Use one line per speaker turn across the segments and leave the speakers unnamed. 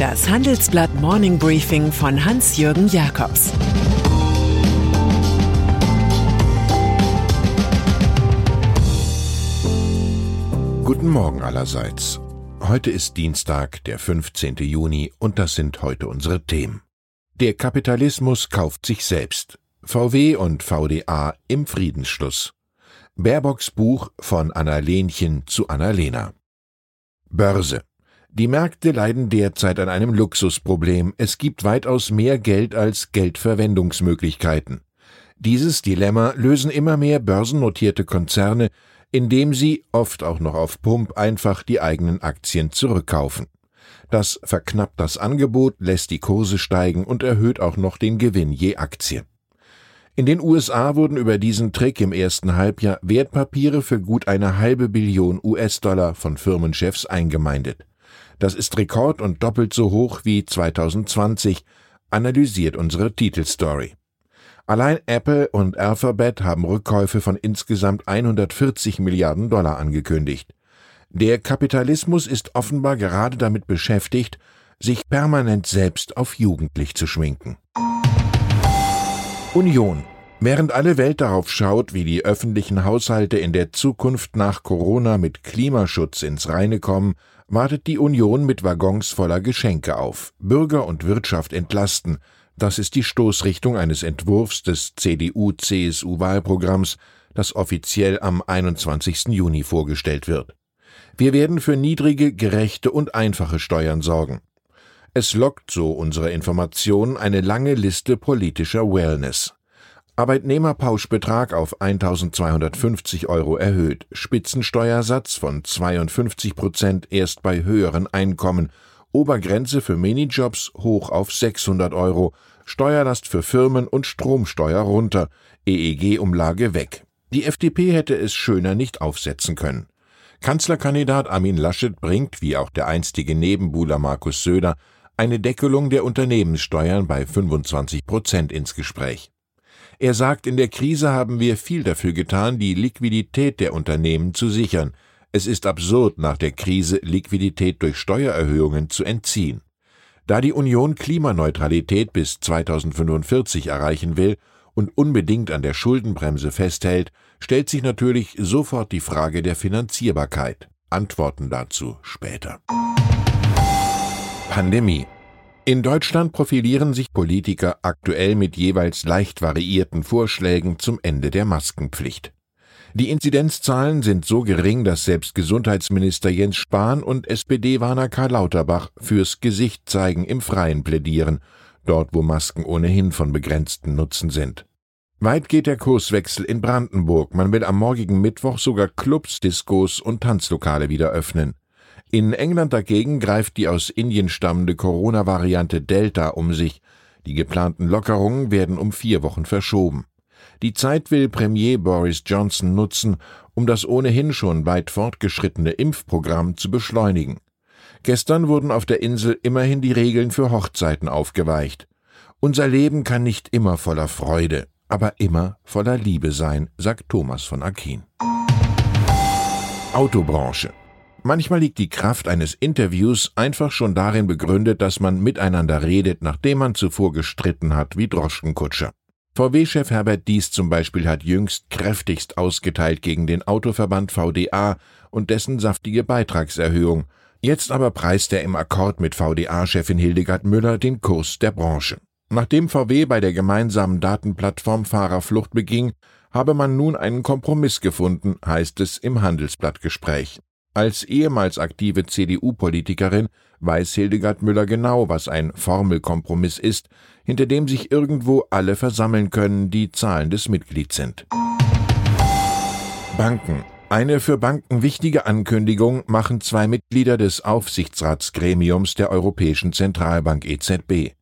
Das Handelsblatt Morning Briefing von Hans-Jürgen Jakobs
Guten Morgen allerseits. Heute ist Dienstag, der 15. Juni, und das sind heute unsere Themen. Der Kapitalismus kauft sich selbst. VW und VDA im Friedensschluss. Baerbocks Buch von Anna Lenchen zu Anna Lena. Börse. Die Märkte leiden derzeit an einem Luxusproblem. Es gibt weitaus mehr Geld als Geldverwendungsmöglichkeiten. Dieses Dilemma lösen immer mehr börsennotierte Konzerne, indem sie, oft auch noch auf Pump, einfach die eigenen Aktien zurückkaufen. Das verknappt das Angebot, lässt die Kurse steigen und erhöht auch noch den Gewinn je Aktie. In den USA wurden über diesen Trick im ersten Halbjahr Wertpapiere für gut eine halbe Billion US-Dollar von Firmenchefs eingemeindet. Das ist Rekord und doppelt so hoch wie 2020, analysiert unsere Titelstory. Allein Apple und Alphabet haben Rückkäufe von insgesamt 140 Milliarden Dollar angekündigt. Der Kapitalismus ist offenbar gerade damit beschäftigt, sich permanent selbst auf jugendlich zu schminken. Union. Während alle Welt darauf schaut, wie die öffentlichen Haushalte in der Zukunft nach Corona mit Klimaschutz ins Reine kommen, wartet die Union mit Waggons voller Geschenke auf. Bürger und Wirtschaft entlasten. Das ist die Stoßrichtung eines Entwurfs des CDU-CSU-Wahlprogramms, das offiziell am 21. Juni vorgestellt wird. Wir werden für niedrige, gerechte und einfache Steuern sorgen. Es lockt, so unsere Information, eine lange Liste politischer Wellness. Arbeitnehmerpauschbetrag auf 1250 Euro erhöht, Spitzensteuersatz von 52 Prozent erst bei höheren Einkommen, Obergrenze für Minijobs hoch auf 600 Euro, Steuerlast für Firmen und Stromsteuer runter, EEG-Umlage weg. Die FDP hätte es schöner nicht aufsetzen können. Kanzlerkandidat Armin Laschet bringt, wie auch der einstige Nebenbuhler Markus Söder, eine Deckelung der Unternehmenssteuern bei 25 Prozent ins Gespräch. Er sagt, in der Krise haben wir viel dafür getan, die Liquidität der Unternehmen zu sichern. Es ist absurd, nach der Krise Liquidität durch Steuererhöhungen zu entziehen. Da die Union Klimaneutralität bis 2045 erreichen will und unbedingt an der Schuldenbremse festhält, stellt sich natürlich sofort die Frage der Finanzierbarkeit. Antworten dazu später. Pandemie. In Deutschland profilieren sich Politiker aktuell mit jeweils leicht variierten Vorschlägen zum Ende der Maskenpflicht. Die Inzidenzzahlen sind so gering, dass selbst Gesundheitsminister Jens Spahn und SPD-Warner Karl Lauterbach fürs Gesicht zeigen im Freien plädieren, dort wo Masken ohnehin von begrenzten Nutzen sind. Weit geht der Kurswechsel in Brandenburg. Man will am morgigen Mittwoch sogar Clubs, Diskos und Tanzlokale wieder öffnen. In England dagegen greift die aus Indien stammende Corona-Variante Delta um sich. Die geplanten Lockerungen werden um vier Wochen verschoben. Die Zeit will Premier Boris Johnson nutzen, um das ohnehin schon weit fortgeschrittene Impfprogramm zu beschleunigen. Gestern wurden auf der Insel immerhin die Regeln für Hochzeiten aufgeweicht. Unser Leben kann nicht immer voller Freude, aber immer voller Liebe sein, sagt Thomas von Aquin. Autobranche Manchmal liegt die Kraft eines Interviews einfach schon darin begründet, dass man miteinander redet, nachdem man zuvor gestritten hat wie Droschkenkutscher. VW-Chef Herbert Dies zum Beispiel hat jüngst kräftigst ausgeteilt gegen den Autoverband VDA und dessen saftige Beitragserhöhung. Jetzt aber preist er im Akkord mit VDA-Chefin Hildegard Müller den Kurs der Branche. Nachdem VW bei der gemeinsamen Datenplattform Fahrerflucht beging, habe man nun einen Kompromiss gefunden, heißt es im Handelsblattgespräch. Als ehemals aktive CDU-Politikerin weiß Hildegard Müller genau, was ein Formelkompromiss ist, hinter dem sich irgendwo alle versammeln können, die zahlendes Mitglied sind. Banken. Eine für Banken wichtige Ankündigung machen zwei Mitglieder des Aufsichtsratsgremiums der Europäischen Zentralbank EZB.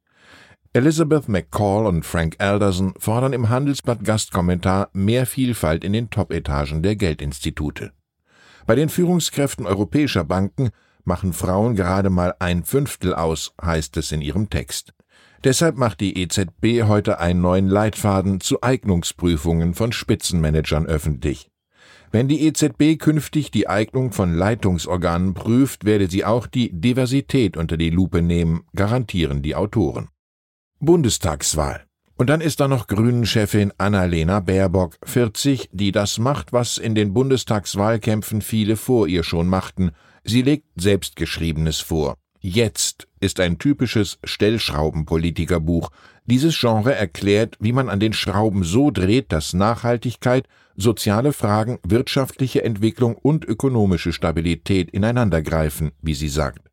Elizabeth McCall und Frank Alderson fordern im Handelsblatt Gastkommentar mehr Vielfalt in den Top-Etagen der Geldinstitute. Bei den Führungskräften europäischer Banken machen Frauen gerade mal ein Fünftel aus, heißt es in ihrem Text. Deshalb macht die EZB heute einen neuen Leitfaden zu Eignungsprüfungen von Spitzenmanagern öffentlich. Wenn die EZB künftig die Eignung von Leitungsorganen prüft, werde sie auch die Diversität unter die Lupe nehmen, garantieren die Autoren. Bundestagswahl. Und dann ist da noch Grünen-Chefin Annalena Baerbock, 40, die das macht, was in den Bundestagswahlkämpfen viele vor ihr schon machten. Sie legt Selbstgeschriebenes vor. Jetzt ist ein typisches Stellschraubenpolitikerbuch. Dieses Genre erklärt, wie man an den Schrauben so dreht, dass Nachhaltigkeit, soziale Fragen, wirtschaftliche Entwicklung und ökonomische Stabilität ineinandergreifen, wie sie sagt.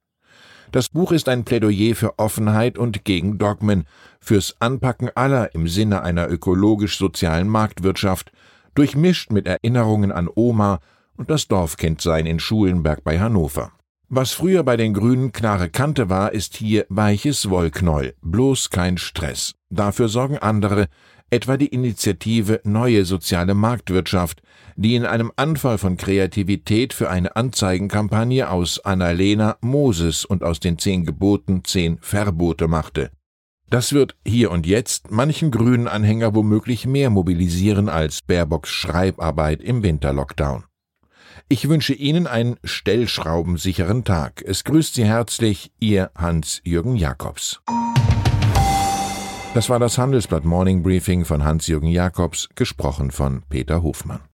Das Buch ist ein Plädoyer für Offenheit und gegen Dogmen, fürs Anpacken aller im Sinne einer ökologisch-sozialen Marktwirtschaft, durchmischt mit Erinnerungen an Oma und das Dorfkindsein in Schulenberg bei Hannover. Was früher bei den Grünen klare Kante war, ist hier weiches Wollknäuel, bloß kein Stress. Dafür sorgen andere, etwa die Initiative Neue soziale Marktwirtschaft, die in einem Anfall von Kreativität für eine Anzeigenkampagne aus Annalena Moses und aus den zehn Geboten zehn Verbote machte. Das wird hier und jetzt manchen grünen Anhänger womöglich mehr mobilisieren als Baerbocks Schreibarbeit im Winterlockdown. Ich wünsche Ihnen einen stellschraubensicheren Tag. Es grüßt Sie herzlich Ihr Hans-Jürgen Jakobs. Das war das Handelsblatt Morning Briefing von Hans-Jürgen Jakobs, gesprochen von Peter Hofmann.